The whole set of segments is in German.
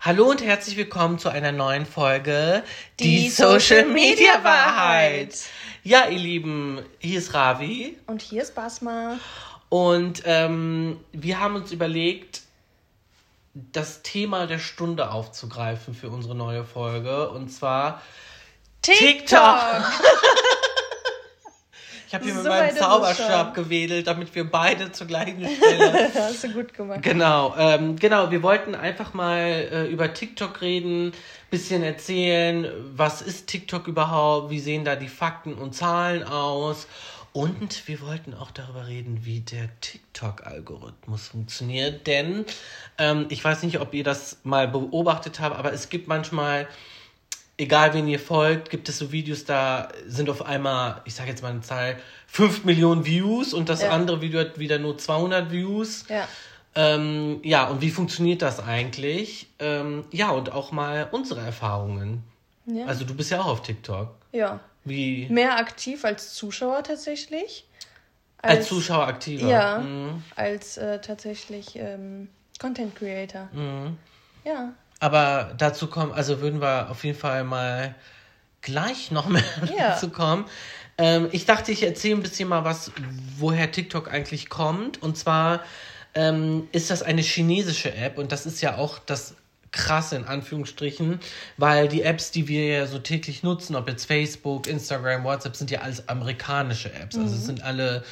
Hallo und herzlich willkommen zu einer neuen Folge Die, Die Social Media Wahrheit. Ja, ihr Lieben, hier ist Ravi. Und hier ist Basma. Und ähm, wir haben uns überlegt, das Thema der Stunde aufzugreifen für unsere neue Folge. Und zwar TikTok. Ich habe hier so mit meinem Zauberstab gewedelt, damit wir beide zur gleichen Stelle. Hast du gut gemacht. Genau, ähm, genau. Wir wollten einfach mal äh, über TikTok reden, bisschen erzählen, was ist TikTok überhaupt, wie sehen da die Fakten und Zahlen aus. Und wir wollten auch darüber reden, wie der TikTok-Algorithmus funktioniert. Denn ähm, ich weiß nicht, ob ihr das mal beobachtet habt, aber es gibt manchmal egal wen ihr folgt, gibt es so Videos, da sind auf einmal, ich sage jetzt mal eine Zahl, 5 Millionen Views und das ja. andere Video hat wieder nur 200 Views. Ja. Ähm, ja, und wie funktioniert das eigentlich? Ähm, ja, und auch mal unsere Erfahrungen. Ja. Also du bist ja auch auf TikTok. Ja. Wie? Mehr aktiv als Zuschauer tatsächlich. Als, als Zuschauer aktiver. Ja, mhm. als äh, tatsächlich ähm, Content Creator. Mhm. Ja. Aber dazu kommen, also würden wir auf jeden Fall mal gleich noch mehr ja. dazu kommen. Ähm, ich dachte, ich erzähle ein bisschen mal was, woher TikTok eigentlich kommt. Und zwar ähm, ist das eine chinesische App und das ist ja auch das krasse in Anführungsstrichen, weil die Apps, die wir ja so täglich nutzen, ob jetzt Facebook, Instagram, WhatsApp, sind ja alles amerikanische Apps. Mhm. Also es mhm. sind alle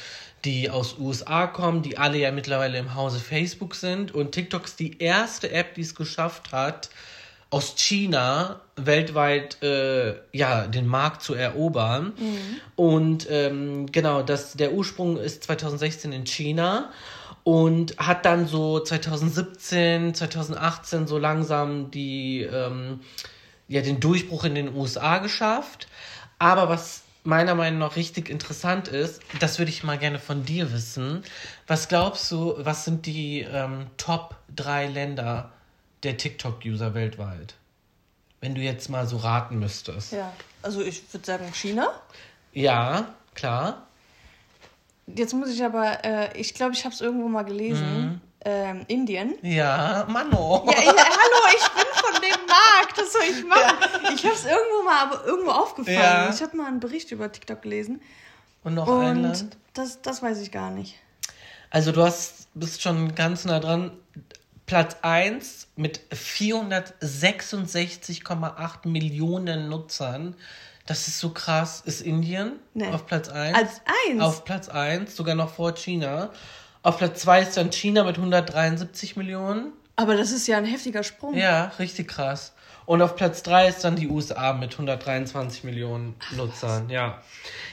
die aus USA kommen, die alle ja mittlerweile im Hause Facebook sind. Und TikTok ist die erste App, die es geschafft hat, aus China weltweit äh, ja den Markt zu erobern. Mhm. Und ähm, genau, das, der Ursprung ist 2016 in China und hat dann so 2017, 2018 so langsam die ähm, ja den Durchbruch in den USA geschafft. Aber was meiner Meinung nach richtig interessant ist, das würde ich mal gerne von dir wissen. Was glaubst du, was sind die ähm, Top 3 Länder der TikTok-User weltweit? Wenn du jetzt mal so raten müsstest. Ja, also ich würde sagen China. Ja, klar. Jetzt muss ich aber, äh, ich glaube, ich habe es irgendwo mal gelesen. Mhm. Ähm, Indien. Ja, Mano. Ja, ja, hallo, ich bin von dem Markt. Was soll ich machen? Ja. Ich habe es irgendwo mal aber irgendwo aufgefallen. Ja. Ich habe mal einen Bericht über TikTok gelesen. Und noch Und ein Land? Das, das weiß ich gar nicht. Also du hast, bist schon ganz nah dran. Platz 1 mit 466,8 Millionen Nutzern. Das ist so krass. Ist Indien nee. auf Platz 1. Als 1? Auf Platz 1, sogar noch vor China. Auf Platz 2 ist dann China mit 173 Millionen. Aber das ist ja ein heftiger Sprung. Ja, richtig krass. Und auf Platz 3 ist dann die USA mit 123 Millionen Ach, Nutzern. Was? Ja.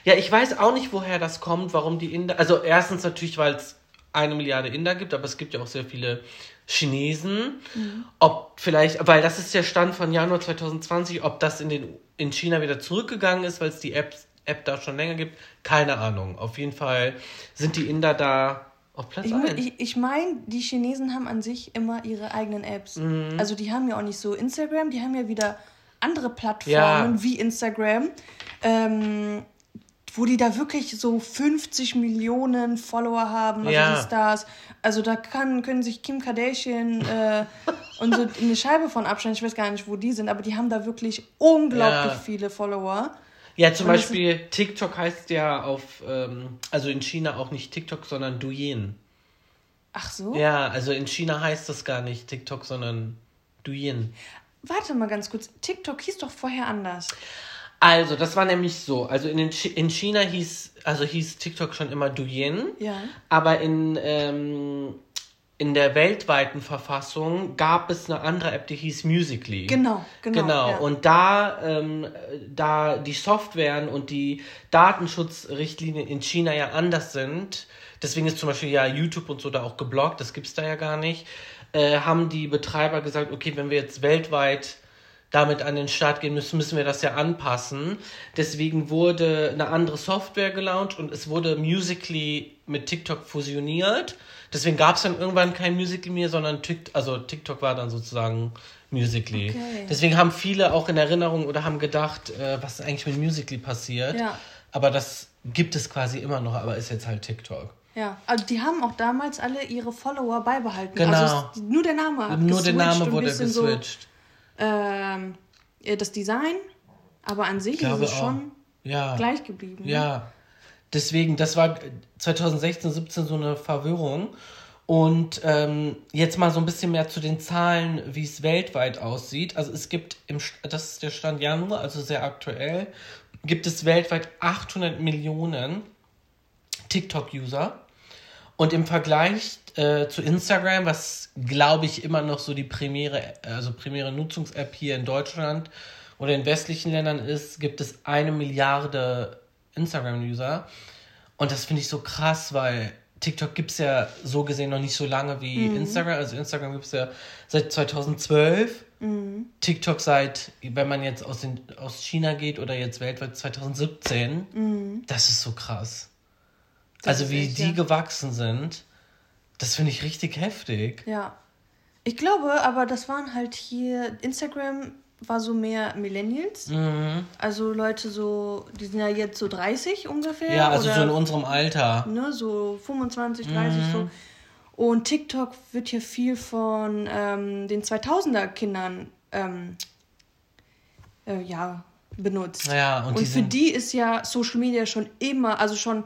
Ja, ich weiß auch nicht, woher das kommt, warum die Inder. Also, erstens natürlich, weil es eine Milliarde Inder gibt, aber es gibt ja auch sehr viele Chinesen. Mhm. Ob vielleicht, weil das ist der Stand von Januar 2020, ob das in, den, in China wieder zurückgegangen ist, weil es die App, App da schon länger gibt, keine Ahnung. Auf jeden Fall sind die Inder da auf Platz ich, 1. Ich, ich meine, die Chinesen haben an sich immer ihre eigenen Apps. Mhm. Also die haben ja auch nicht so Instagram, die haben ja wieder andere Plattformen ja. wie Instagram, ähm, wo die da wirklich so 50 Millionen Follower haben, also ja. die Stars. Also da kann, können sich Kim Kardashian äh, und so eine Scheibe von abschneiden. Ich weiß gar nicht, wo die sind, aber die haben da wirklich unglaublich ja. viele Follower. Ja, zum Beispiel TikTok heißt ja auf, ähm, also in China auch nicht TikTok, sondern Douyin. Ach so? Ja, also in China heißt das gar nicht TikTok, sondern Douyin. Warte mal ganz kurz, TikTok hieß doch vorher anders. Also, das war nämlich so. Also in, in China hieß, also hieß TikTok schon immer Douyin. Ja. Aber in, ähm, in der weltweiten Verfassung gab es eine andere App, die hieß Musically. Genau, genau. Genau. Ja. Und da, ähm, da die Softwaren und die Datenschutzrichtlinien in China ja anders sind, deswegen ist zum Beispiel ja YouTube und so da auch geblockt, das gibt es da ja gar nicht, äh, haben die Betreiber gesagt, okay, wenn wir jetzt weltweit damit an den Start gehen müssen, müssen wir das ja anpassen. Deswegen wurde eine andere Software gelauncht und es wurde Musically mit TikTok fusioniert. Deswegen gab es dann irgendwann kein Musical mehr, sondern TikTok, also TikTok war dann sozusagen Musically. Okay. Deswegen haben viele auch in Erinnerung oder haben gedacht, äh, was ist eigentlich mit Musically passiert. Ja. Aber das gibt es quasi immer noch, aber ist jetzt halt TikTok. Ja, also die haben auch damals alle ihre Follower beibehalten. Genau. Also nur der Name hat Nur der Name wurde geswitcht. So, ähm, das Design, aber an sich ist es schon ja. gleich geblieben. Ne? Ja. Deswegen, das war 2016, 17 so eine Verwirrung. Und ähm, jetzt mal so ein bisschen mehr zu den Zahlen, wie es weltweit aussieht. Also es gibt, im, das ist der Stand Januar, also sehr aktuell, gibt es weltweit 800 Millionen TikTok-User. Und im Vergleich äh, zu Instagram, was glaube ich immer noch so die primäre, also primäre Nutzungs-App hier in Deutschland oder in westlichen Ländern ist, gibt es eine Milliarde Instagram-User. Und das finde ich so krass, weil TikTok gibt es ja so gesehen noch nicht so lange wie mhm. Instagram. Also Instagram gibt es ja seit 2012. Mhm. TikTok seit, wenn man jetzt aus, den, aus China geht oder jetzt weltweit 2017. Mhm. Das ist so krass. Also wie echt, die ja. gewachsen sind, das finde ich richtig heftig. Ja. Ich glaube, aber das waren halt hier, Instagram war so mehr Millennials. Mhm. Also Leute so, die sind ja jetzt so 30 ungefähr. Ja, also so in unserem Alter. Ne, so 25, 30 mhm. so. Und TikTok wird hier viel von ähm, den 2000er Kindern ähm, äh, ja, benutzt. Ja, und, und für die ist ja Social Media schon immer, also schon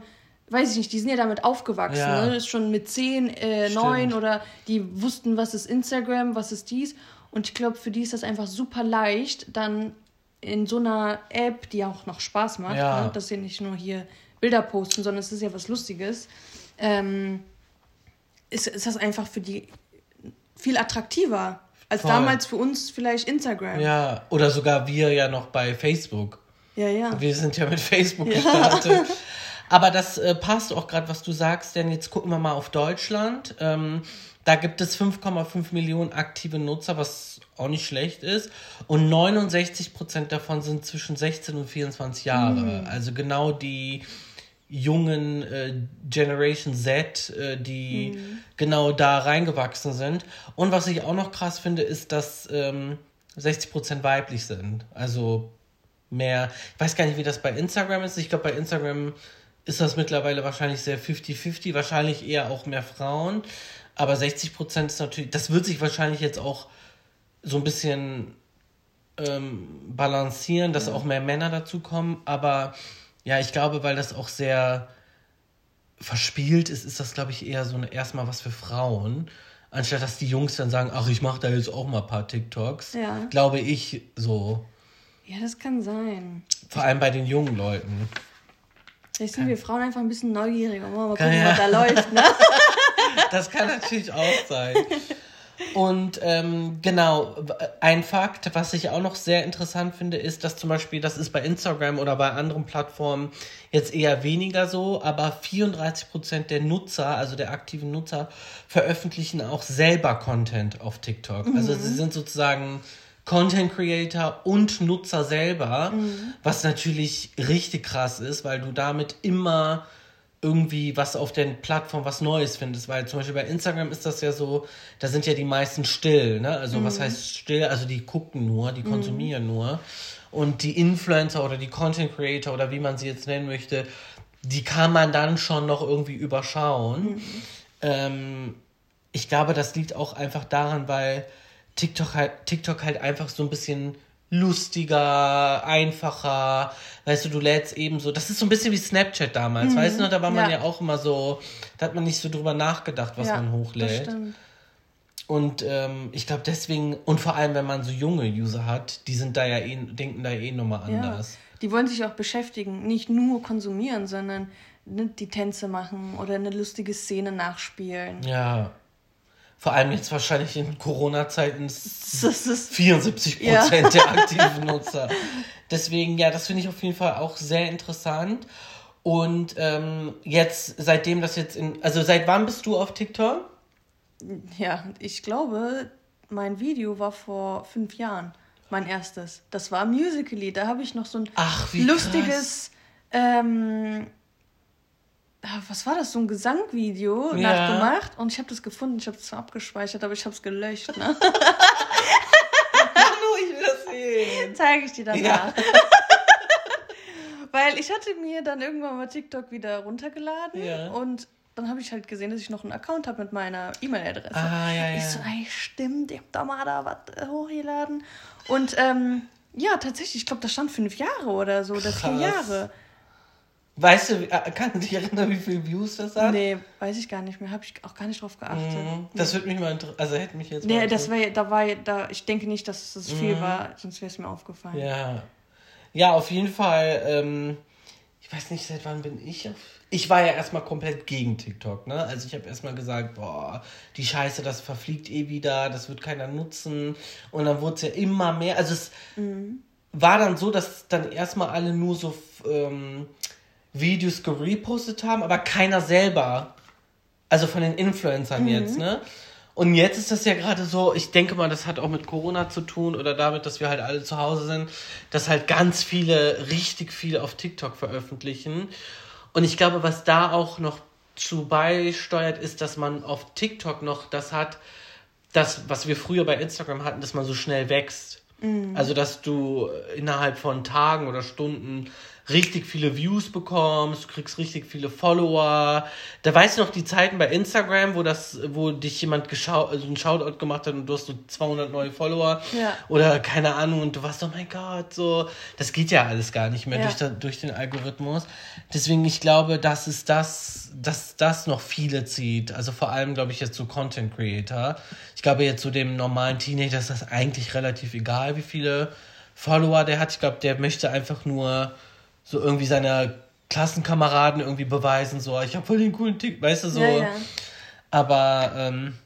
weiß ich nicht, die sind ja damit aufgewachsen, ja. ne? schon mit 10, äh, 9 oder die wussten, was ist Instagram, was ist dies. Und ich glaube, für die ist das einfach super leicht, dann in so einer App, die auch noch Spaß macht, ja. ne? dass sie nicht nur hier Bilder posten, sondern es ist ja was Lustiges, ähm, ist, ist das einfach für die viel attraktiver als Voll. damals für uns vielleicht Instagram. Ja, oder sogar wir ja noch bei Facebook. Ja, ja. Wir sind ja mit Facebook ja. gestartet. Aber das äh, passt auch gerade, was du sagst, denn jetzt gucken wir mal auf Deutschland. Ähm, da gibt es 5,5 Millionen aktive Nutzer, was auch nicht schlecht ist. Und 69 Prozent davon sind zwischen 16 und 24 Jahre. Mhm. Also genau die jungen äh, Generation Z, äh, die mhm. genau da reingewachsen sind. Und was ich auch noch krass finde, ist, dass ähm, 60 Prozent weiblich sind. Also mehr, ich weiß gar nicht, wie das bei Instagram ist. Ich glaube, bei Instagram ist das mittlerweile wahrscheinlich sehr 50-50, wahrscheinlich eher auch mehr Frauen. Aber 60 Prozent ist natürlich, das wird sich wahrscheinlich jetzt auch so ein bisschen ähm, balancieren, dass ja. auch mehr Männer dazukommen. Aber ja, ich glaube, weil das auch sehr verspielt ist, ist das, glaube ich, eher so eine, erstmal was für Frauen. Anstatt dass die Jungs dann sagen, ach, ich mache da jetzt auch mal ein paar TikToks. Ja. Glaube ich so. Ja, das kann sein. Vor allem bei den jungen Leuten. Vielleicht sind wir Frauen einfach ein bisschen neugieriger. Mal gucken, ja. was da läuft, ne? das kann natürlich auch sein. Und ähm, genau, ein Fakt, was ich auch noch sehr interessant finde, ist, dass zum Beispiel, das ist bei Instagram oder bei anderen Plattformen jetzt eher weniger so, aber 34% der Nutzer, also der aktiven Nutzer, veröffentlichen auch selber Content auf TikTok. Mhm. Also sie sind sozusagen Content Creator und Nutzer selber, mhm. was natürlich richtig krass ist, weil du damit immer irgendwie was auf der Plattform was Neues findest, weil zum Beispiel bei Instagram ist das ja so, da sind ja die meisten still, ne? Also mhm. was heißt still? Also die gucken nur, die mhm. konsumieren mhm. nur. Und die Influencer oder die Content Creator oder wie man sie jetzt nennen möchte, die kann man dann schon noch irgendwie überschauen. Mhm. Ähm, ich glaube, das liegt auch einfach daran, weil TikTok halt, TikTok halt einfach so ein bisschen lustiger, einfacher. Weißt du, du lädst eben so. Das ist so ein bisschen wie Snapchat damals, mhm. weißt du? Da war man ja. ja. auch immer so, da hat man nicht so drüber nachgedacht, was ja, man hochlädt. Und ähm, ich glaube deswegen, und vor allem, wenn man so junge User hat, die sind da ja eh, denken da eh nochmal anders. Ja. Die wollen sich auch beschäftigen, nicht nur konsumieren, sondern ne, die Tänze machen oder eine lustige Szene nachspielen. Ja. Vor allem jetzt wahrscheinlich in Corona-Zeiten 74 Prozent ja. der aktiven Nutzer. Deswegen, ja, das finde ich auf jeden Fall auch sehr interessant. Und ähm, jetzt, seitdem das jetzt in. Also, seit wann bist du auf TikTok? Ja, ich glaube, mein Video war vor fünf Jahren. Mein erstes. Das war Musically. Da habe ich noch so ein Ach, lustiges. Ähm, was war das, so ein Gesangvideo ja. nachgemacht und ich habe das gefunden, ich habe es abgespeichert, aber ich habe es gelöscht. Ne? Manu, ich will das sehen. Zeige ich dir danach. Ja. Weil ich hatte mir dann irgendwann mal TikTok wieder runtergeladen ja. und dann habe ich halt gesehen, dass ich noch einen Account habe mit meiner E-Mail-Adresse. Ah, ja, ja. Ich so, ey, stimmt, ich hab da mal da was äh, hochgeladen. Und ähm, ja, tatsächlich, ich glaube, das stand fünf Jahre oder so, oder vier Jahre. Weißt du, äh, kannst du dich erinnern, wie viele Views das hat? Nee, weiß ich gar nicht mehr. Habe ich auch gar nicht drauf geachtet. Mhm. Das würde mich mal interessieren. Also hätte mich jetzt Nee, das war, da war, da, ich denke nicht, dass das viel mhm. war, sonst wäre es mir aufgefallen. Ja. Ja, auf jeden Fall. Ähm, ich weiß nicht, seit wann bin ich auf. Ich war ja erstmal komplett gegen TikTok, ne? Also ich habe erstmal gesagt, boah, die Scheiße, das verfliegt eh wieder, das wird keiner nutzen. Und dann wurde es ja immer mehr. Also es mhm. war dann so, dass dann erstmal alle nur so ähm, Videos gerepostet haben, aber keiner selber. Also von den Influencern mhm. jetzt, ne? Und jetzt ist das ja gerade so, ich denke mal, das hat auch mit Corona zu tun oder damit, dass wir halt alle zu Hause sind, dass halt ganz viele richtig viel auf TikTok veröffentlichen. Und ich glaube, was da auch noch zu beisteuert, ist, dass man auf TikTok noch das hat, das, was wir früher bei Instagram hatten, dass man so schnell wächst. Mhm. Also, dass du innerhalb von Tagen oder Stunden richtig viele Views bekommst, du kriegst richtig viele Follower. Da weißt du noch die Zeiten bei Instagram, wo das, wo dich jemand geschau also einen Shoutout gemacht hat und du hast so 200 neue Follower ja. oder keine Ahnung und du warst, oh mein Gott, so. Das geht ja alles gar nicht mehr ja. durch, durch den Algorithmus. Deswegen, ich glaube, das ist das, dass das noch viele zieht. Also vor allem, glaube ich, jetzt so Content Creator. Ich glaube, jetzt so dem normalen Teenager ist das eigentlich relativ egal, wie viele Follower der hat. Ich glaube, der möchte einfach nur so irgendwie seiner Klassenkameraden irgendwie beweisen, so, ich habe voll den coolen Tick, weißt du, so. Ja, ja. Aber ähm,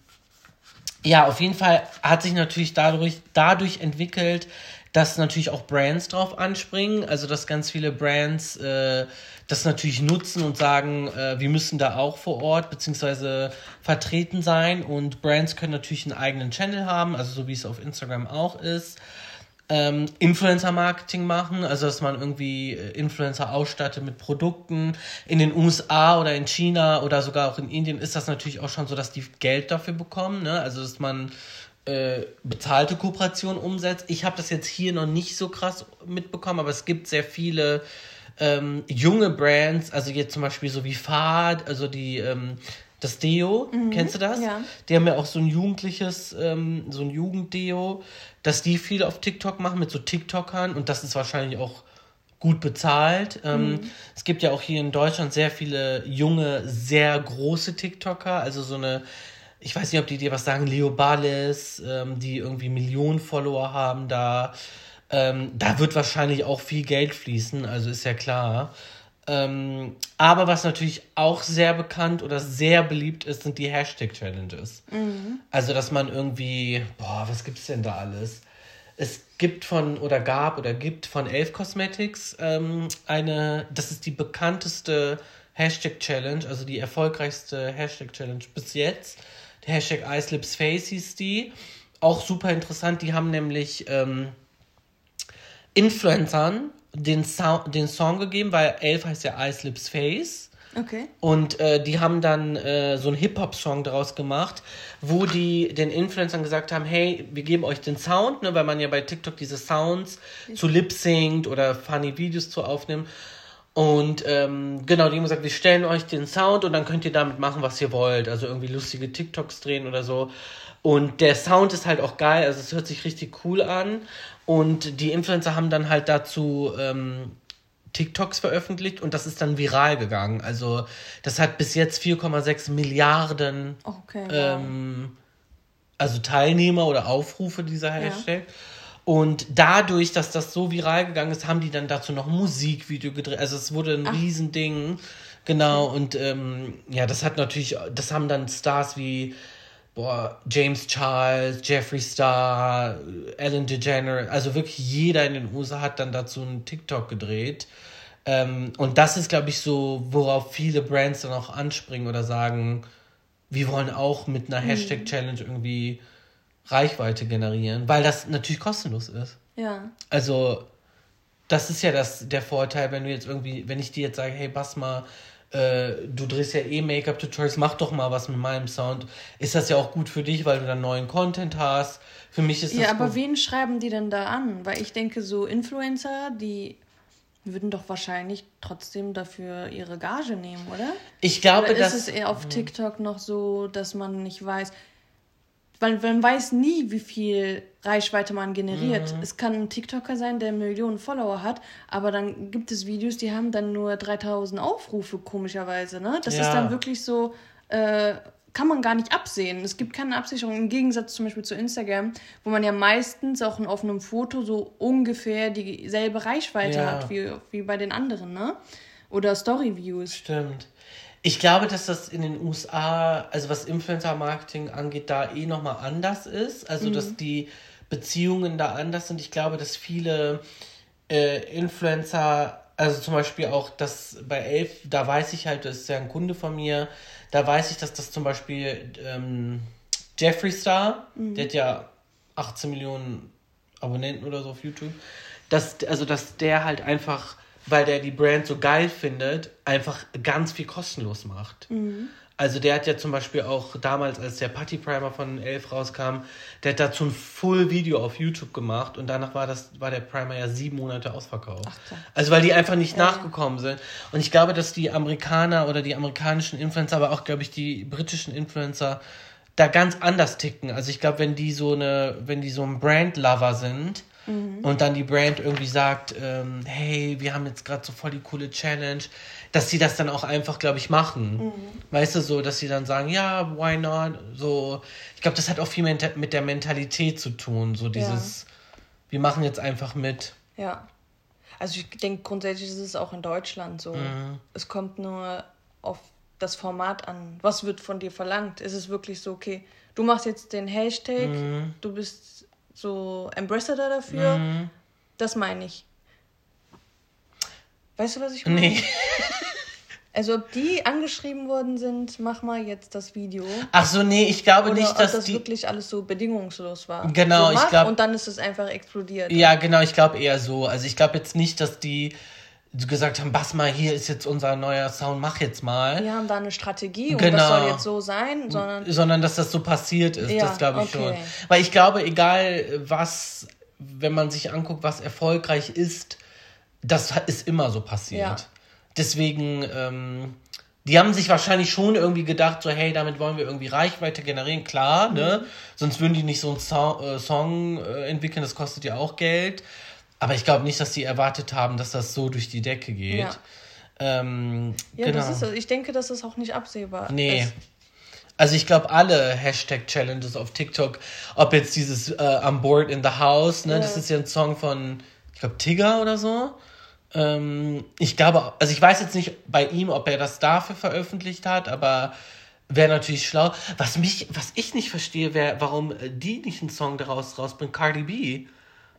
ja, auf jeden Fall hat sich natürlich dadurch, dadurch entwickelt, dass natürlich auch Brands drauf anspringen, also dass ganz viele Brands äh, das natürlich nutzen und sagen, äh, wir müssen da auch vor Ort beziehungsweise vertreten sein und Brands können natürlich einen eigenen Channel haben, also so wie es auf Instagram auch ist ähm, Influencer-Marketing machen, also dass man irgendwie äh, Influencer ausstattet mit Produkten. In den USA oder in China oder sogar auch in Indien ist das natürlich auch schon so, dass die Geld dafür bekommen, ne? also dass man äh, bezahlte Kooperation umsetzt. Ich habe das jetzt hier noch nicht so krass mitbekommen, aber es gibt sehr viele ähm, junge Brands, also jetzt zum Beispiel so wie Fad, also die ähm, das Deo, mhm. kennst du das? Ja. Die haben ja auch so ein jugendliches, ähm, so ein Jugenddeo, dass die viel auf TikTok machen mit so TikTokern und das ist wahrscheinlich auch gut bezahlt. Ähm, mhm. Es gibt ja auch hier in Deutschland sehr viele junge, sehr große TikToker, also so eine, ich weiß nicht, ob die dir was sagen, Leo Balles, ähm, die irgendwie Millionen Follower haben da. Ähm, da wird wahrscheinlich auch viel Geld fließen, also ist ja klar. Ähm, aber was natürlich auch sehr bekannt oder sehr beliebt ist, sind die Hashtag-Challenges. Mhm. Also, dass man irgendwie, boah, was gibt's denn da alles? Es gibt von oder gab oder gibt von Elf Cosmetics ähm, eine, das ist die bekannteste Hashtag-Challenge, also die erfolgreichste Hashtag-Challenge bis jetzt. Der Hashtag Ice Lips Face hieß die. Auch super interessant, die haben nämlich ähm, Influencern den, Sound, den Song gegeben, weil Elf heißt ja Ice Lips Face. Okay. Und äh, die haben dann äh, so einen Hip-Hop-Song daraus gemacht, wo die den Influencern gesagt haben, hey, wir geben euch den Sound, ne, weil man ja bei TikTok diese Sounds zu lip-synct oder funny Videos zu aufnimmt. Und ähm, genau, die haben gesagt, wir stellen euch den Sound und dann könnt ihr damit machen, was ihr wollt. Also irgendwie lustige TikToks drehen oder so. Und der Sound ist halt auch geil, also es hört sich richtig cool an. Und die Influencer haben dann halt dazu ähm, TikToks veröffentlicht und das ist dann viral gegangen. Also das hat bis jetzt 4,6 Milliarden okay, ähm, also Teilnehmer oder Aufrufe dieser Hashtag. Ja. Und dadurch, dass das so viral gegangen ist, haben die dann dazu noch ein Musikvideo gedreht. Also es wurde ein Ach. Riesending. Genau, und ähm, ja, das hat natürlich, das haben dann Stars wie boah, James Charles, Jeffree Star, Ellen DeGeneres, also wirklich jeder in den USA hat dann dazu einen TikTok gedreht. Ähm, und das ist, glaube ich, so, worauf viele Brands dann auch anspringen oder sagen, wir wollen auch mit einer mhm. Hashtag-Challenge irgendwie Reichweite generieren, weil das natürlich kostenlos ist. Ja. Also, das ist ja das, der Vorteil, wenn du jetzt irgendwie, wenn ich dir jetzt sage, hey, pass mal, äh, du drehst ja eh Make-up-Tutorials, mach doch mal was mit meinem Sound. Ist das ja auch gut für dich, weil du dann neuen Content hast. Für mich ist das. Ja, aber gut. wen schreiben die denn da an? Weil ich denke, so Influencer, die würden doch wahrscheinlich trotzdem dafür ihre Gage nehmen, oder? Ich glaube, oder ist dass. Ist es eher auf TikTok noch so, dass man nicht weiß. Weil man weiß nie, wie viel Reichweite man generiert. Mhm. Es kann ein TikToker sein, der Millionen Follower hat, aber dann gibt es Videos, die haben dann nur 3000 Aufrufe, komischerweise. Ne? Das ja. ist dann wirklich so. Äh, kann man gar nicht absehen. Es gibt keine Absicherung im Gegensatz zum Beispiel zu Instagram, wo man ja meistens auch auf einem Foto so ungefähr dieselbe Reichweite ja. hat wie, wie bei den anderen, ne? Oder Story-Views. Stimmt. Ich glaube, dass das in den USA, also was Influencer-Marketing angeht, da eh nochmal anders ist. Also, mhm. dass die Beziehungen da anders sind. Ich glaube, dass viele äh, Influencer, also zum Beispiel auch das bei Elf, da weiß ich halt, das ist ja ein Kunde von mir, da weiß ich, dass das zum Beispiel ähm, Jeffree Star, mhm. der hat ja 18 Millionen Abonnenten oder so auf YouTube, dass, also dass der halt einfach, weil der die Brand so geil findet, einfach ganz viel kostenlos macht. Mhm. Also der hat ja zum Beispiel auch damals, als der Putty Primer von Elf rauskam, der hat dazu ein Full-Video auf YouTube gemacht und danach war das war der Primer ja sieben Monate ausverkauft. Ach, also weil die einfach nicht ja, nachgekommen sind. Und ich glaube, dass die Amerikaner oder die amerikanischen Influencer, aber auch, glaube ich, die britischen Influencer da ganz anders ticken. Also ich glaube, wenn die so eine, wenn die so ein Brand-Lover sind, Mhm. Und dann die Brand irgendwie sagt, ähm, hey, wir haben jetzt gerade so voll die coole Challenge, dass sie das dann auch einfach, glaube ich, machen. Mhm. Weißt du, so, dass sie dann sagen, ja, why not? So, ich glaube, das hat auch viel mit der Mentalität zu tun, so dieses, ja. wir machen jetzt einfach mit. Ja. Also ich denke, grundsätzlich ist es auch in Deutschland so. Mhm. Es kommt nur auf das Format an. Was wird von dir verlangt? Ist es wirklich so, okay, du machst jetzt den Hashtag, mhm. du bist so Ambassador dafür. Mhm. Das meine ich. Weißt du, was ich meine? Nee. Also ob die angeschrieben worden sind, mach mal jetzt das Video. Ach so, nee, ich glaube Oder nicht, dass ob das die wirklich alles so bedingungslos war. Genau, so ich glaube. Und dann ist es einfach explodiert. Ja, genau, ich glaube eher so. Also ich glaube jetzt nicht, dass die gesagt haben, Bass mal, hier ist jetzt unser neuer Sound, mach jetzt mal. Wir haben da eine Strategie und genau. das soll jetzt so sein, sondern... Sondern, dass das so passiert ist, ja, das glaube ich okay. schon. Weil ich glaube, egal was, wenn man sich anguckt, was erfolgreich ist, das ist immer so passiert. Ja. Deswegen, ähm, die haben sich wahrscheinlich schon irgendwie gedacht, so, hey, damit wollen wir irgendwie Reichweite generieren, klar, ne? mhm. Sonst würden die nicht so einen so äh, Song äh, entwickeln, das kostet ja auch Geld. Aber ich glaube nicht, dass sie erwartet haben, dass das so durch die Decke geht. Ja, ähm, ja genau. das ist, ich denke, das ist auch nicht absehbar. Nee. Es also ich glaube, alle Hashtag-Challenges auf TikTok, ob jetzt dieses äh, I'm bored in the house, ne, ja. das ist ja ein Song von, ich glaube, Tigger oder so. Ähm, ich glaube, also ich weiß jetzt nicht bei ihm, ob er das dafür veröffentlicht hat, aber wäre natürlich schlau. Was mich, was ich nicht verstehe, wäre, warum die nicht einen Song daraus rausbringt, Cardi B.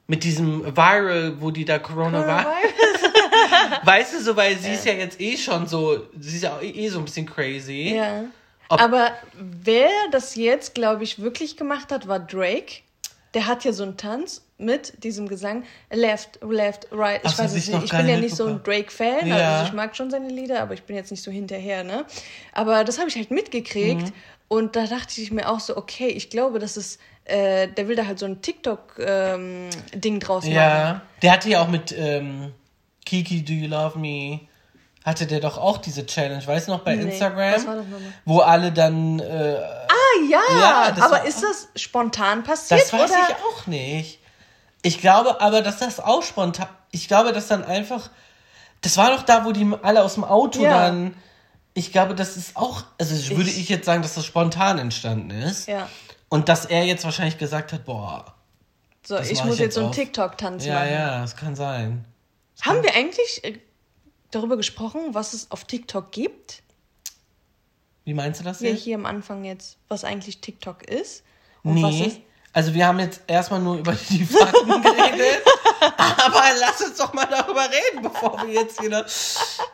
Mit diesem Viral, wo die da Coronavirus. weißt du, so, weil sie ist ja jetzt eh schon so, sie ist ja auch eh so ein bisschen crazy. Ja. Ob Aber wer das jetzt, glaube ich, wirklich gemacht hat, war Drake. Der hat ja so einen Tanz mit diesem Gesang Left, Left, Right. Ich Ach, weiß es nicht. Ich bin ja nicht so ein Drake-Fan. Ja. Also ich mag schon seine Lieder, aber ich bin jetzt nicht so hinterher, ne? Aber das habe ich halt mitgekriegt. Mhm. Und da dachte ich mir auch so, okay, ich glaube, das ist äh, der will da halt so ein TikTok-Ding ähm, draus machen. Ja, der hatte ja auch mit ähm, Kiki, Do You Love Me? Hatte der doch auch diese Challenge, weißt du noch, bei nee, Instagram? Was war das nochmal? Wo alle dann. Äh, ah, ja! ja aber ist das spontan passiert? Das weiß oder? ich auch nicht. Ich glaube aber, dass das auch spontan. Ich glaube, dass dann einfach. Das war doch da, wo die alle aus dem Auto ja. dann. Ich glaube, das ist auch. Also, ich, würde ich jetzt sagen, dass das spontan entstanden ist. Ja. Und dass er jetzt wahrscheinlich gesagt hat, boah. So, ich muss ich jetzt so einen TikTok-Tanz ja, machen. Ja, ja, das kann sein. Das Haben kann... wir eigentlich äh, darüber gesprochen, was es auf TikTok gibt? Wie meinst du das jetzt? Ja, hier am Anfang jetzt, was eigentlich TikTok ist. Und nee. Also wir haben jetzt erstmal nur über die Fakten geredet. Aber lass uns doch mal darüber reden, bevor wir jetzt wieder.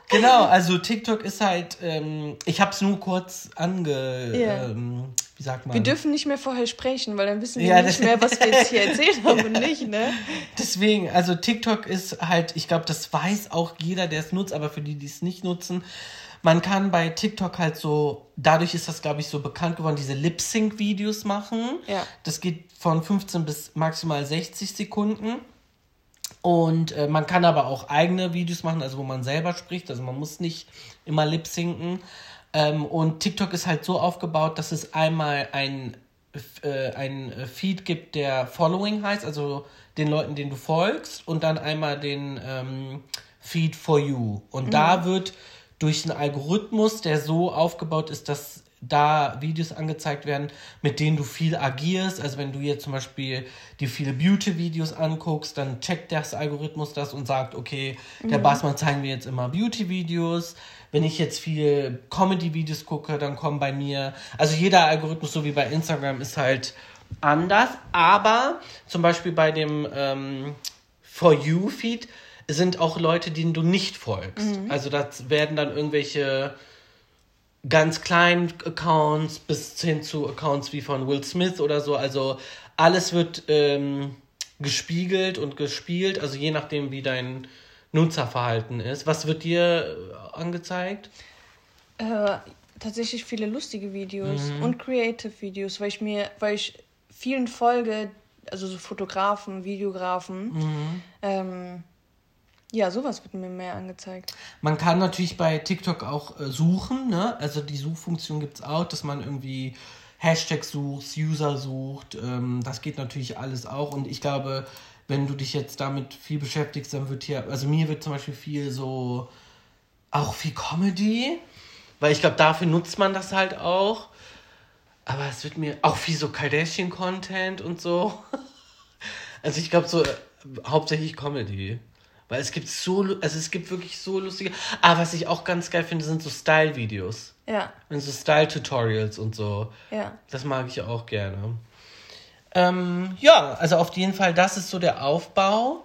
Genau, also TikTok ist halt, ähm, ich habe es nur kurz ange. Yeah. Ähm, wie sagt man? Wir dürfen nicht mehr vorher sprechen, weil dann wissen wir ja, nicht mehr, was wir jetzt hier erzählt haben und nicht, ne? Deswegen, also TikTok ist halt, ich glaube, das weiß auch jeder, der es nutzt, aber für die, die es nicht nutzen, man kann bei TikTok halt so, dadurch ist das, glaube ich, so bekannt geworden, diese Lip-Sync-Videos machen. Ja. Das geht von 15 bis maximal 60 Sekunden. Und äh, man kann aber auch eigene Videos machen, also wo man selber spricht. Also man muss nicht immer lip sinken. Ähm, und TikTok ist halt so aufgebaut, dass es einmal ein, äh, ein Feed gibt, der Following heißt, also den Leuten, denen du folgst, und dann einmal den ähm, Feed for You. Und mhm. da wird durch einen Algorithmus, der so aufgebaut ist, dass da Videos angezeigt werden, mit denen du viel agierst. Also wenn du jetzt zum Beispiel dir viele Beauty-Videos anguckst, dann checkt das Algorithmus das und sagt, okay, der mhm. Bassmann zeigen wir jetzt immer Beauty-Videos. Wenn ich jetzt viel Comedy-Videos gucke, dann kommen bei mir, also jeder Algorithmus, so wie bei Instagram, ist halt anders. Aber zum Beispiel bei dem ähm, For You-Feed sind auch Leute, denen du nicht folgst. Mhm. Also das werden dann irgendwelche ganz kleinen Accounts bis hin zu Accounts wie von Will Smith oder so. Also alles wird ähm, gespiegelt und gespielt, also je nachdem, wie dein Nutzerverhalten ist. Was wird dir äh, angezeigt? Äh, tatsächlich viele lustige Videos mhm. und Creative Videos, weil ich mir, weil ich vielen folge, also so Fotografen, Videografen. Mhm. Ähm, ja, sowas wird mir mehr angezeigt. Man kann natürlich bei TikTok auch äh, suchen, ne? Also die Suchfunktion gibt es auch, dass man irgendwie Hashtags sucht, User sucht. Ähm, das geht natürlich alles auch. Und ich glaube, wenn du dich jetzt damit viel beschäftigst, dann wird hier, also mir wird zum Beispiel viel so, auch viel Comedy, weil ich glaube, dafür nutzt man das halt auch. Aber es wird mir auch viel so Kardashian-Content und so. Also ich glaube so äh, hauptsächlich Comedy. Weil es gibt so, also es gibt wirklich so lustige. Ah, was ich auch ganz geil finde, sind so Style-Videos. Ja. Und so Style-Tutorials und so. Ja. Das mag ich auch gerne. Ähm, ja, also auf jeden Fall, das ist so der Aufbau.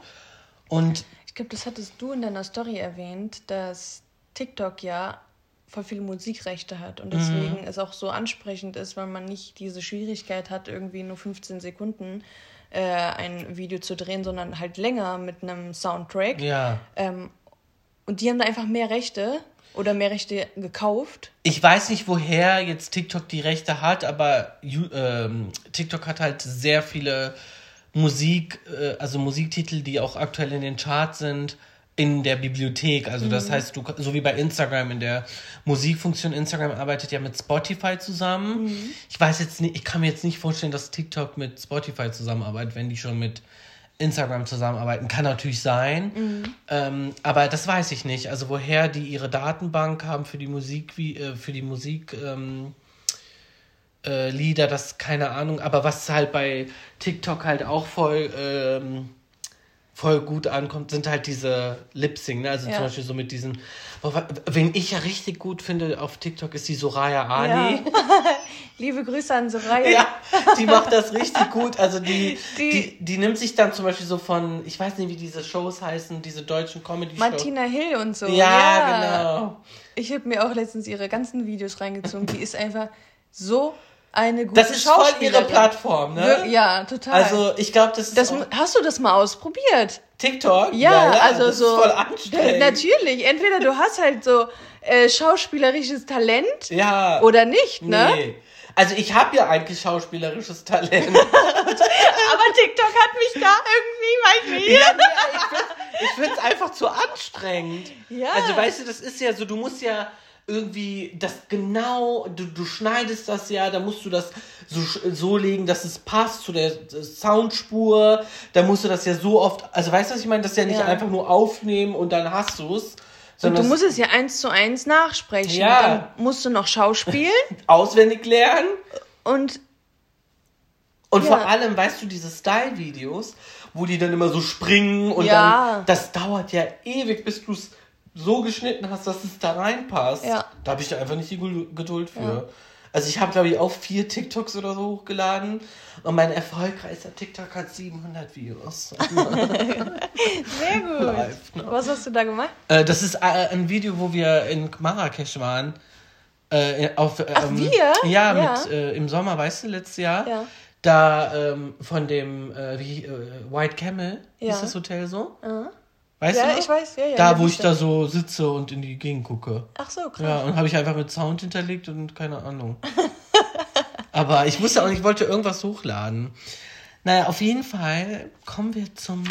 Und. Ich glaube, das hattest du in deiner Story erwähnt, dass TikTok ja voll viele Musikrechte hat und deswegen mhm. es auch so ansprechend ist, weil man nicht diese Schwierigkeit hat, irgendwie nur 15 Sekunden äh, ein Video zu drehen, sondern halt länger mit einem Soundtrack. Ja. Ähm, und die haben da einfach mehr Rechte oder mehr Rechte gekauft. Ich weiß nicht, woher jetzt TikTok die Rechte hat, aber ähm, TikTok hat halt sehr viele Musik, äh, also Musiktitel, die auch aktuell in den Charts sind in der Bibliothek. Also das mhm. heißt, du so wie bei Instagram in der Musikfunktion. Instagram arbeitet ja mit Spotify zusammen. Mhm. Ich weiß jetzt nicht, ich kann mir jetzt nicht vorstellen, dass TikTok mit Spotify zusammenarbeitet, wenn die schon mit Instagram zusammenarbeiten. Kann natürlich sein, mhm. ähm, aber das weiß ich nicht. Also woher die ihre Datenbank haben für die Musik, wie äh, für die Musik. Ähm, äh, Lieder, das keine Ahnung, aber was halt bei TikTok halt auch voll ähm, voll gut ankommt, sind halt diese Lip-Sync, ne? Also ja. zum Beispiel so mit diesen. Wen ich ja richtig gut finde auf TikTok ist die Soraya Ali. Ja. Liebe Grüße an Soraya. Ja, die macht das richtig gut. Also die, die, die, die, nimmt sich dann zum Beispiel so von, ich weiß nicht, wie diese Shows heißen, diese deutschen Comedy-Shows. Martina Hill und so. Ja, ja. genau. Ich habe mir auch letztens ihre ganzen Videos reingezogen. Die ist einfach so eine gute Das ist voll ihre Plattform, ne? Ja, total. Also ich glaube, das ist. Das, hast du das mal ausprobiert? TikTok? Ja, ja, ja also das so. Ist voll anstrengend. Natürlich. Entweder du hast halt so äh, schauspielerisches Talent ja. oder nicht, ne? Nee. Also ich habe ja eigentlich schauspielerisches Talent. Aber TikTok hat mich da irgendwie, weiß nicht. Ja, nee, ich finde es einfach zu anstrengend. Ja. Also weißt du, das ist ja so, du musst ja irgendwie das genau, du, du schneidest das ja, da musst du das so, so legen, dass es passt zu der Soundspur, da musst du das ja so oft, also weißt du, was ich meine? Das ist ja nicht ja. einfach nur aufnehmen und dann hast du es. Und du musst es ja eins zu eins nachsprechen. Ja. Dann musst du noch Schauspielen. Auswendig lernen. Und. Und ja. vor allem, weißt du, diese Style-Videos, wo die dann immer so springen und ja. dann. Das dauert ja ewig, bis du es so geschnitten hast, dass es da reinpasst. Ja. Da habe ich da einfach nicht die Geduld für. Ja. Also ich habe, glaube ich, auch vier TikToks oder so hochgeladen und mein erfolgreichster TikTok hat 700 Views. Sehr gut. Live, ne? Was hast du da gemacht? Äh, das ist äh, ein Video, wo wir in Marrakesch waren. Äh, auf, ähm, Ach, wir? Ja, ja. Mit, äh, im Sommer, weißt du, letztes Jahr. Ja. Da ähm, von dem äh, wie, äh, White Camel, ja. ist das Hotel so? Uh Weißt ja, du? Ja, ich weiß, ja, ja. Da, wo ich da so sitze und in die Gegend gucke. Ach so, krass. Ja, und habe ich einfach mit Sound hinterlegt und keine Ahnung. Aber ich wusste auch nicht, ich wollte irgendwas hochladen. Naja, auf jeden Fall kommen wir zum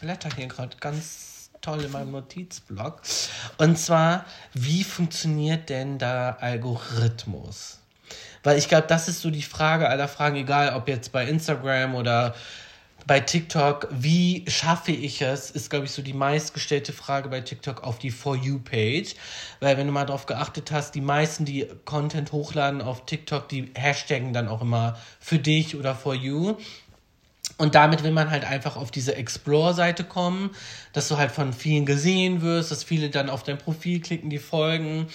blätter hier gerade ganz toll in meinem Notizblock. Und zwar, wie funktioniert denn der Algorithmus? Weil ich glaube, das ist so die Frage aller Fragen, egal ob jetzt bei Instagram oder bei TikTok, wie schaffe ich es, ist, glaube ich, so die meistgestellte Frage bei TikTok auf die For You-Page. Weil, wenn du mal darauf geachtet hast, die meisten, die Content hochladen auf TikTok, die hashtaggen dann auch immer für dich oder For You. Und damit will man halt einfach auf diese Explore-Seite kommen, dass du halt von vielen gesehen wirst, dass viele dann auf dein Profil klicken, die folgen.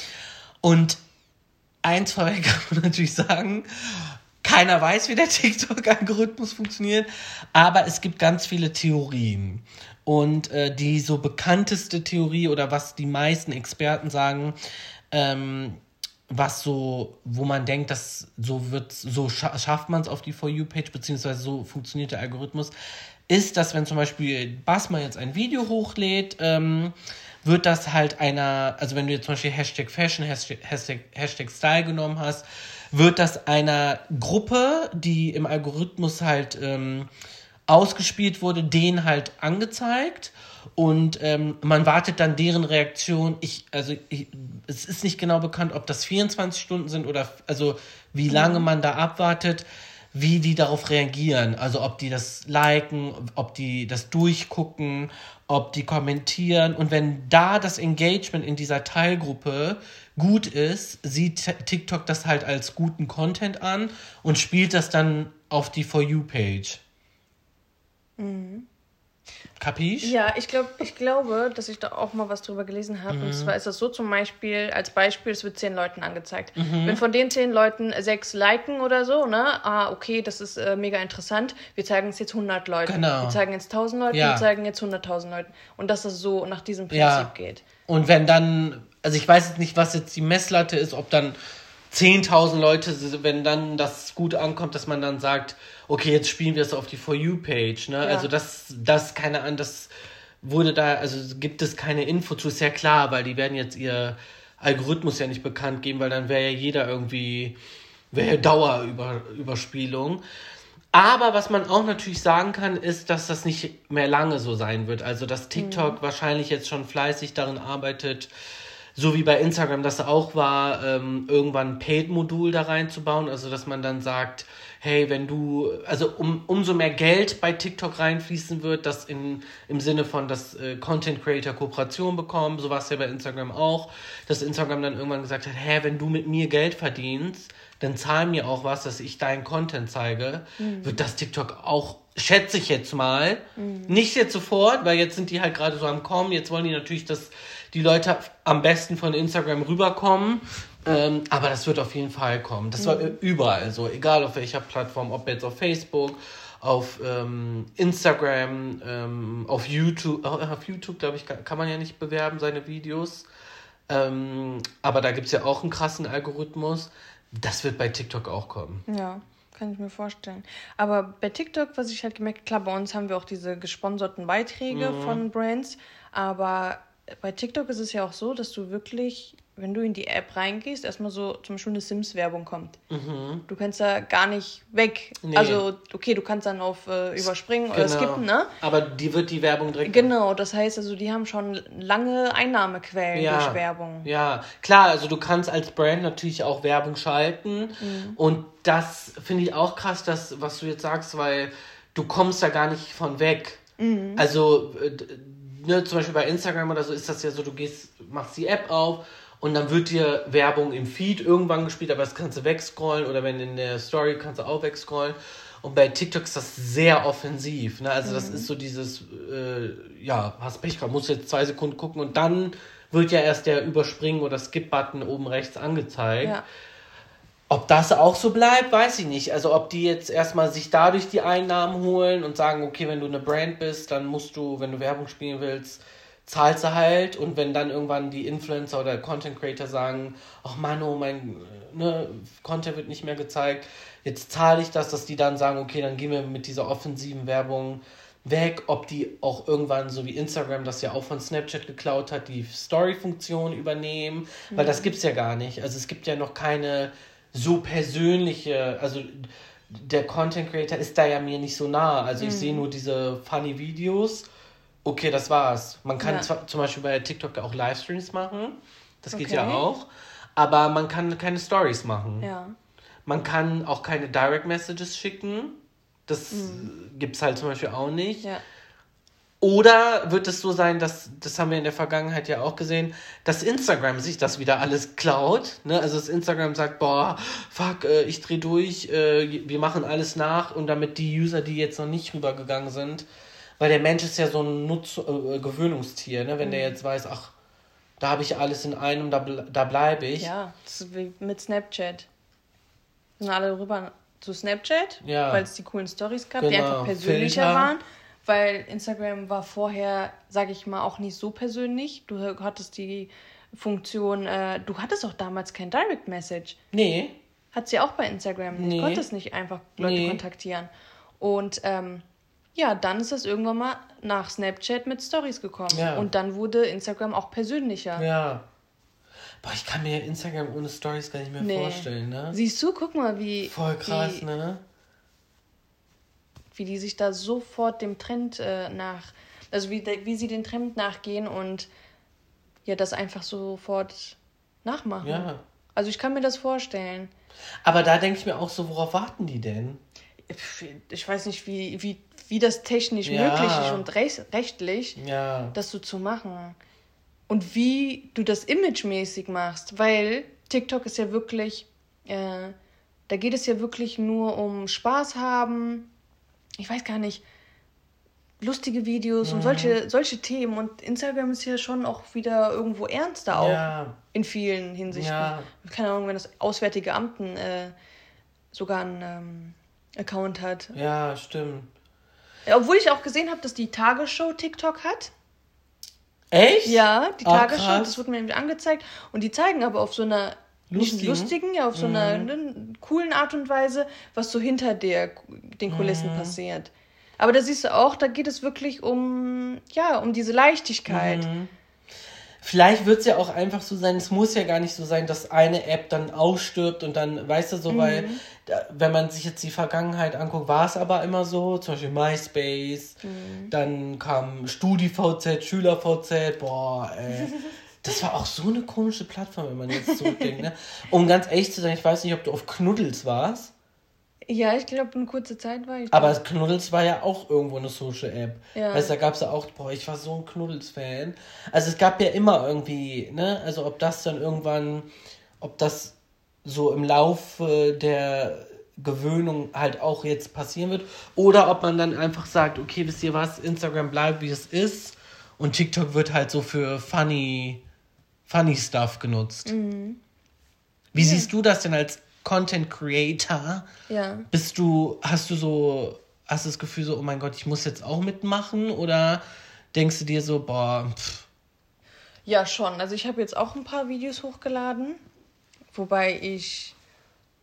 Und eins vorweg kann man natürlich sagen, keiner weiß, wie der TikTok-Algorithmus funktioniert, aber es gibt ganz viele Theorien. Und äh, die so bekannteste Theorie oder was die meisten Experten sagen, ähm, was so, wo man denkt, dass so wird, so scha schafft man es auf die For You-Page, beziehungsweise so funktioniert der Algorithmus, ist, dass wenn zum Beispiel Basma jetzt ein Video hochlädt, ähm, wird das halt einer, also wenn du jetzt zum Beispiel Hashtag Fashion, Hashtag, Hashtag, Hashtag Style genommen hast, wird das einer Gruppe, die im Algorithmus halt ähm, ausgespielt wurde, denen halt angezeigt und ähm, man wartet dann deren Reaktion. Ich, also ich, es ist nicht genau bekannt, ob das 24 Stunden sind oder also wie lange man da abwartet, wie die darauf reagieren. Also ob die das liken, ob die das durchgucken, ob die kommentieren. Und wenn da das Engagement in dieser Teilgruppe gut ist, sieht TikTok das halt als guten Content an und spielt das dann auf die For You-Page. Mhm. Kapisch? Ja, ich, glaub, ich glaube, dass ich da auch mal was drüber gelesen habe. Mhm. Und zwar ist das so zum Beispiel, als Beispiel, es wird zehn Leuten angezeigt. Mhm. Wenn von den zehn Leuten sechs liken oder so, ne, ah, okay, das ist äh, mega interessant, wir zeigen es jetzt 100 Leuten. Genau. Wir zeigen jetzt 1000 Leuten, ja. wir zeigen jetzt 100.000 Leuten. Und dass das so nach diesem Prinzip ja. geht. Und wenn dann, also ich weiß jetzt nicht, was jetzt die Messlatte ist, ob dann 10.000 Leute, wenn dann das gut ankommt, dass man dann sagt, okay, jetzt spielen wir es auf die For You-Page. Ne? Ja. Also das, das, keine Ahnung, das wurde da, also gibt es keine Info zu, ist ja klar, weil die werden jetzt ihr Algorithmus ja nicht bekannt geben, weil dann wäre ja jeder irgendwie, wäre ja Dauerüberspielung. Aber was man auch natürlich sagen kann, ist, dass das nicht mehr lange so sein wird. Also, dass TikTok mhm. wahrscheinlich jetzt schon fleißig darin arbeitet, so wie bei Instagram das auch war, ähm, irgendwann ein Paid-Modul da reinzubauen. Also, dass man dann sagt, hey, wenn du, also um, umso mehr Geld bei TikTok reinfließen wird, das in, im Sinne von, dass äh, Content Creator Kooperation bekommen, so war es ja bei Instagram auch, dass Instagram dann irgendwann gesagt hat, hä, wenn du mit mir Geld verdienst, dann zahl mir auch was, dass ich deinen Content zeige, mhm. wird das TikTok auch schätze ich jetzt mal. Mhm. Nicht jetzt sofort, weil jetzt sind die halt gerade so am Kommen. Jetzt wollen die natürlich, dass die Leute am besten von Instagram rüberkommen. Ähm, aber das wird auf jeden Fall kommen. Das mhm. war überall so, egal auf welcher Plattform, ob jetzt auf Facebook, auf ähm, Instagram, ähm, auf YouTube. Auf YouTube, glaube ich, kann man ja nicht bewerben, seine Videos. Ähm, aber da gibt es ja auch einen krassen Algorithmus. Das wird bei TikTok auch kommen. Ja, kann ich mir vorstellen. Aber bei TikTok, was ich halt gemerkt habe, klar, bei uns haben wir auch diese gesponserten Beiträge mhm. von Brands. Aber bei TikTok ist es ja auch so, dass du wirklich wenn du in die App reingehst, erstmal so zum Beispiel eine Sims-Werbung kommt. Mhm. Du kannst da gar nicht weg. Nee. Also, okay, du kannst dann auf äh, überspringen genau. oder skippen, ne? Aber die wird die Werbung direkt. Genau, das heißt also, die haben schon lange Einnahmequellen ja. durch Werbung. Ja, klar, also du kannst als Brand natürlich auch Werbung schalten. Mhm. Und das finde ich auch krass, das, was du jetzt sagst, weil du kommst da gar nicht von weg. Mhm. Also, äh, ne, zum Beispiel bei Instagram oder so ist das ja so, du gehst, machst die App auf und dann wird dir Werbung im Feed irgendwann gespielt, aber das kannst du wegscrollen oder wenn in der Story kannst du auch wegscrollen. Und bei TikTok ist das sehr offensiv. Ne? Also, mhm. das ist so dieses, äh, ja, hast Pech gehabt, musst jetzt zwei Sekunden gucken und dann wird ja erst der Überspringen- oder Skip-Button oben rechts angezeigt. Ja. Ob das auch so bleibt, weiß ich nicht. Also ob die jetzt erstmal sich dadurch die Einnahmen holen und sagen, okay, wenn du eine Brand bist, dann musst du, wenn du Werbung spielen willst, zahlst du halt und wenn dann irgendwann die Influencer oder Content Creator sagen, ach Mano, mein ne, Content wird nicht mehr gezeigt, jetzt zahle ich das, dass die dann sagen, okay, dann gehen wir mit dieser offensiven Werbung weg, ob die auch irgendwann, so wie Instagram das ja auch von Snapchat geklaut hat, die Story-Funktion übernehmen, mhm. weil das gibt es ja gar nicht. Also es gibt ja noch keine so persönliche, also der Content Creator ist da ja mir nicht so nah. Also ich mhm. sehe nur diese funny Videos Okay, das war's. Man kann ja. zwar, zum Beispiel bei TikTok auch Livestreams machen. Das geht okay. ja auch. Aber man kann keine Stories machen. Ja. Man kann auch keine Direct Messages schicken. Das mhm. es halt zum Beispiel auch nicht. Ja. Oder wird es so sein, dass, das haben wir in der Vergangenheit ja auch gesehen, dass Instagram sich das wieder alles klaut. Ne? Also dass Instagram sagt, boah, fuck, äh, ich dreh durch, äh, wir machen alles nach und damit die User, die jetzt noch nicht rübergegangen sind, weil der Mensch ist ja so ein Nutz äh, Gewöhnungstier, ne? wenn mhm. der jetzt weiß, ach, da habe ich alles in einem, da, da bleibe ich. Ja, mit Snapchat. Sind alle rüber zu Snapchat, ja. weil es die coolen Stories gab, genau. die einfach persönlicher Filter. waren weil Instagram war vorher, sage ich mal, auch nicht so persönlich. Du hattest die Funktion, äh, du hattest auch damals kein Direct Message. Nee. Hat sie auch bei Instagram. Nee. Du konntest nicht einfach Leute nee. kontaktieren. Und ähm, ja, dann ist es irgendwann mal nach Snapchat mit Stories gekommen. Ja. Und dann wurde Instagram auch persönlicher. Ja. Boah, ich kann mir Instagram ohne Stories gar nicht mehr nee. vorstellen, ne? Siehst du, guck mal, wie. Voll krass, wie, ne? wie die sich da sofort dem Trend äh, nach, also wie, wie sie den Trend nachgehen und ja, das einfach sofort nachmachen. Ja. Also ich kann mir das vorstellen. Aber da denke ich mir auch so, worauf warten die denn? Ich weiß nicht, wie, wie, wie das technisch ja. möglich ist und rechtlich, ja. das so zu machen. Und wie du das imagemäßig machst, weil TikTok ist ja wirklich, äh, da geht es ja wirklich nur um Spaß haben, ich weiß gar nicht, lustige Videos mhm. und solche, solche Themen. Und Instagram ist ja schon auch wieder irgendwo ernster auch. Ja. In vielen Hinsichten. Ja. Keine Ahnung, wenn das Auswärtige Amten äh, sogar einen ähm, Account hat. Ja, stimmt. Obwohl ich auch gesehen habe, dass die Tagesschau TikTok hat. Echt? Ja, die Ach, Tagesschau, krass. das wurde mir nämlich angezeigt. Und die zeigen aber auf so einer lustigen, lustigen ja, auf so einer mhm. ne, coolen Art und Weise, was so hinter der, den Kulissen mhm. passiert. Aber da siehst du auch, da geht es wirklich um, ja, um diese Leichtigkeit. Mhm. Vielleicht wird es ja auch einfach so sein, es muss ja gar nicht so sein, dass eine App dann ausstirbt und dann, weißt du, so, weil, mhm. wenn man sich jetzt die Vergangenheit anguckt, war es aber immer so, zum Beispiel MySpace, mhm. dann kam StudiVZ, SchülerVZ, boah, ey. Das war auch so eine komische Plattform, wenn man jetzt zurückdenkt. Ne? Um ganz ehrlich zu sein, ich weiß nicht, ob du auf Knuddels warst. Ja, ich glaube, eine kurze Zeit war ich. Aber Knuddels war ja auch irgendwo eine Social App. Ja. Weißt da gab es ja auch, boah, ich war so ein Knuddels-Fan. Also es gab ja immer irgendwie, ne, also ob das dann irgendwann, ob das so im Laufe der Gewöhnung halt auch jetzt passieren wird. Oder ob man dann einfach sagt, okay, wisst ihr was, Instagram bleibt wie es ist und TikTok wird halt so für funny funny Stuff genutzt. Mhm. Wie ja. siehst du das denn als Content Creator? Ja. Bist du, hast du so, hast du das Gefühl so, oh mein Gott, ich muss jetzt auch mitmachen? Oder denkst du dir so, boah, pff. Ja, schon. Also ich habe jetzt auch ein paar Videos hochgeladen, wobei ich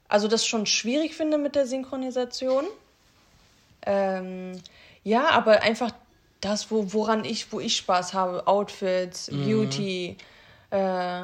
also das schon schwierig finde mit der Synchronisation. Ähm, ja, aber einfach das, wo, woran ich, wo ich Spaß habe, Outfits, mhm. Beauty, äh,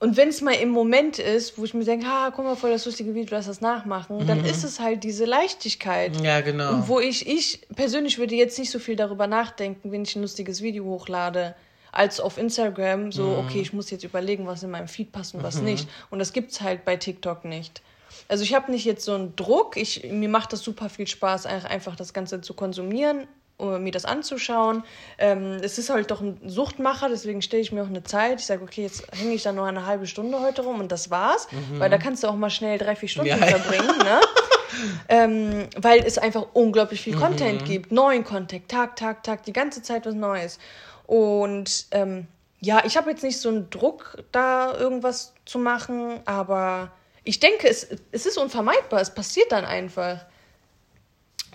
und wenn es mal im Moment ist, wo ich mir denke, ha, guck mal, voll das lustige Video, lass das nachmachen, mhm. dann ist es halt diese Leichtigkeit. Ja, genau. Und wo ich, ich persönlich würde jetzt nicht so viel darüber nachdenken, wenn ich ein lustiges Video hochlade, als auf Instagram, so, mhm. okay, ich muss jetzt überlegen, was in meinem Feed passt und was mhm. nicht. Und das gibt's halt bei TikTok nicht. Also ich habe nicht jetzt so einen Druck, ich, mir macht das super viel Spaß, einfach das Ganze zu konsumieren um mir das anzuschauen. Ähm, es ist halt doch ein Suchtmacher, deswegen stelle ich mir auch eine Zeit. Ich sage, okay, jetzt hänge ich da nur eine halbe Stunde heute rum und das war's. Mhm. Weil da kannst du auch mal schnell drei, vier Stunden ja. verbringen. Ne? ähm, weil es einfach unglaublich viel mhm. Content gibt. Neuen Content, Tag, Tag, Tag, die ganze Zeit was Neues. Und ähm, ja, ich habe jetzt nicht so einen Druck, da irgendwas zu machen, aber ich denke, es, es ist unvermeidbar. Es passiert dann einfach.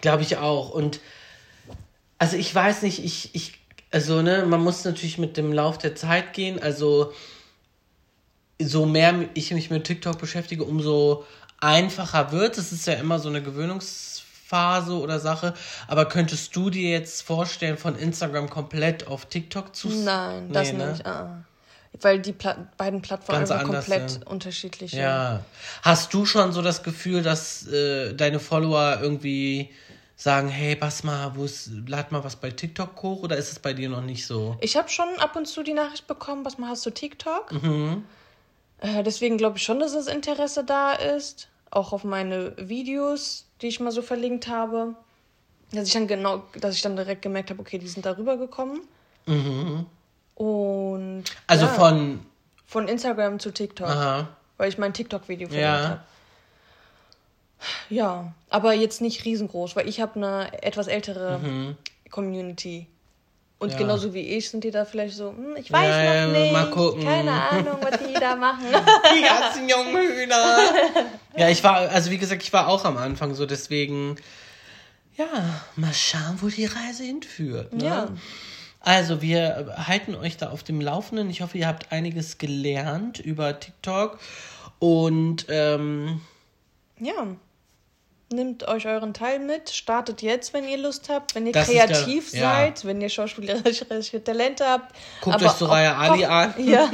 Glaube ich auch. Und also ich weiß nicht, ich, ich, also, ne, man muss natürlich mit dem Lauf der Zeit gehen. Also, so mehr ich mich mit TikTok beschäftige, umso einfacher wird. Es ist ja immer so eine Gewöhnungsphase oder Sache. Aber könntest du dir jetzt vorstellen, von Instagram komplett auf TikTok zu Nein, nee, das ne? nicht. Ah. Weil die Pla beiden Plattformen einfach komplett sind. unterschiedlich sind. Ja. Hast du schon so das Gefühl, dass äh, deine Follower irgendwie sagen, hey, pass mal, wo ist, lad mal was bei TikTok hoch oder ist es bei dir noch nicht so? Ich habe schon ab und zu die Nachricht bekommen, was mal hast du TikTok? Mhm. Äh, deswegen glaube ich schon, dass das Interesse da ist. Auch auf meine Videos, die ich mal so verlinkt habe. Dass ich dann genau, dass ich dann direkt gemerkt habe, okay, die sind darüber gekommen. Mhm. Und. Also ja, von. Von Instagram zu TikTok. Aha. Weil ich mein TikTok-Video verlinkt ja. habe. Ja, aber jetzt nicht riesengroß, weil ich habe eine etwas ältere mhm. Community. Und ja. genauso wie ich sind die da vielleicht so, hm, ich weiß ja, noch nicht, mal gucken. keine Ahnung, was die da machen. die ganzen jungen Hühner. ja, ich war, also wie gesagt, ich war auch am Anfang so, deswegen, ja, mal schauen, wo die Reise hinführt. Ne? Ja. Also, wir halten euch da auf dem Laufenden. Ich hoffe, ihr habt einiges gelernt über TikTok. Und ähm, ja, Nehmt euch euren Teil mit, startet jetzt, wenn ihr Lust habt, wenn ihr das kreativ der, seid, ja. wenn ihr schauspielerische Talente habt. Guckt euch Soraya Ali an. Ja.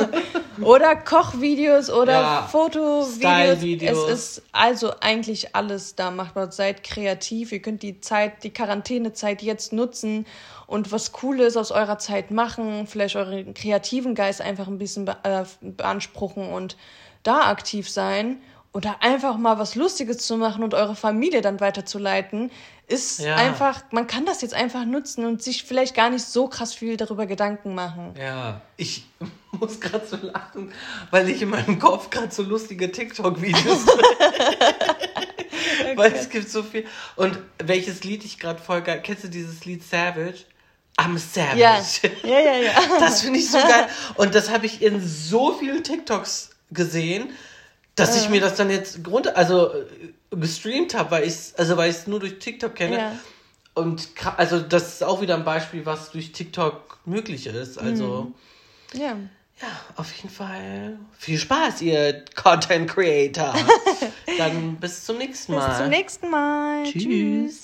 Oder Kochvideos oder ja. Fotovideos. Es ist also eigentlich alles da machbar. Seid kreativ. Ihr könnt die Zeit, die Quarantänezeit jetzt nutzen und was Cooles aus eurer Zeit machen. Vielleicht euren kreativen Geist einfach ein bisschen äh, beanspruchen und da aktiv sein oder einfach mal was Lustiges zu machen und eure Familie dann weiterzuleiten, ist ja. einfach, man kann das jetzt einfach nutzen und sich vielleicht gar nicht so krass viel darüber Gedanken machen. Ja, ich muss gerade so lachen, weil ich in meinem Kopf gerade so lustige TikTok-Videos. okay. Weil es gibt so viel. Und welches Lied ich gerade voll geil. Kennst du dieses Lied Savage? I'm Savage. Ja, ja, ja. ja. Das finde ich so geil. Und das habe ich in so vielen TikToks gesehen dass ich mir das dann jetzt runter, also äh, gestreamt habe, weil ich also weil ich es nur durch TikTok kenne. Ja. Und also das ist auch wieder ein Beispiel, was durch TikTok möglich ist. Also mhm. ja. Ja, auf jeden Fall viel Spaß, ihr Content Creator. dann bis zum nächsten Mal. Bis zum nächsten Mal. Tschüss. Tschüss.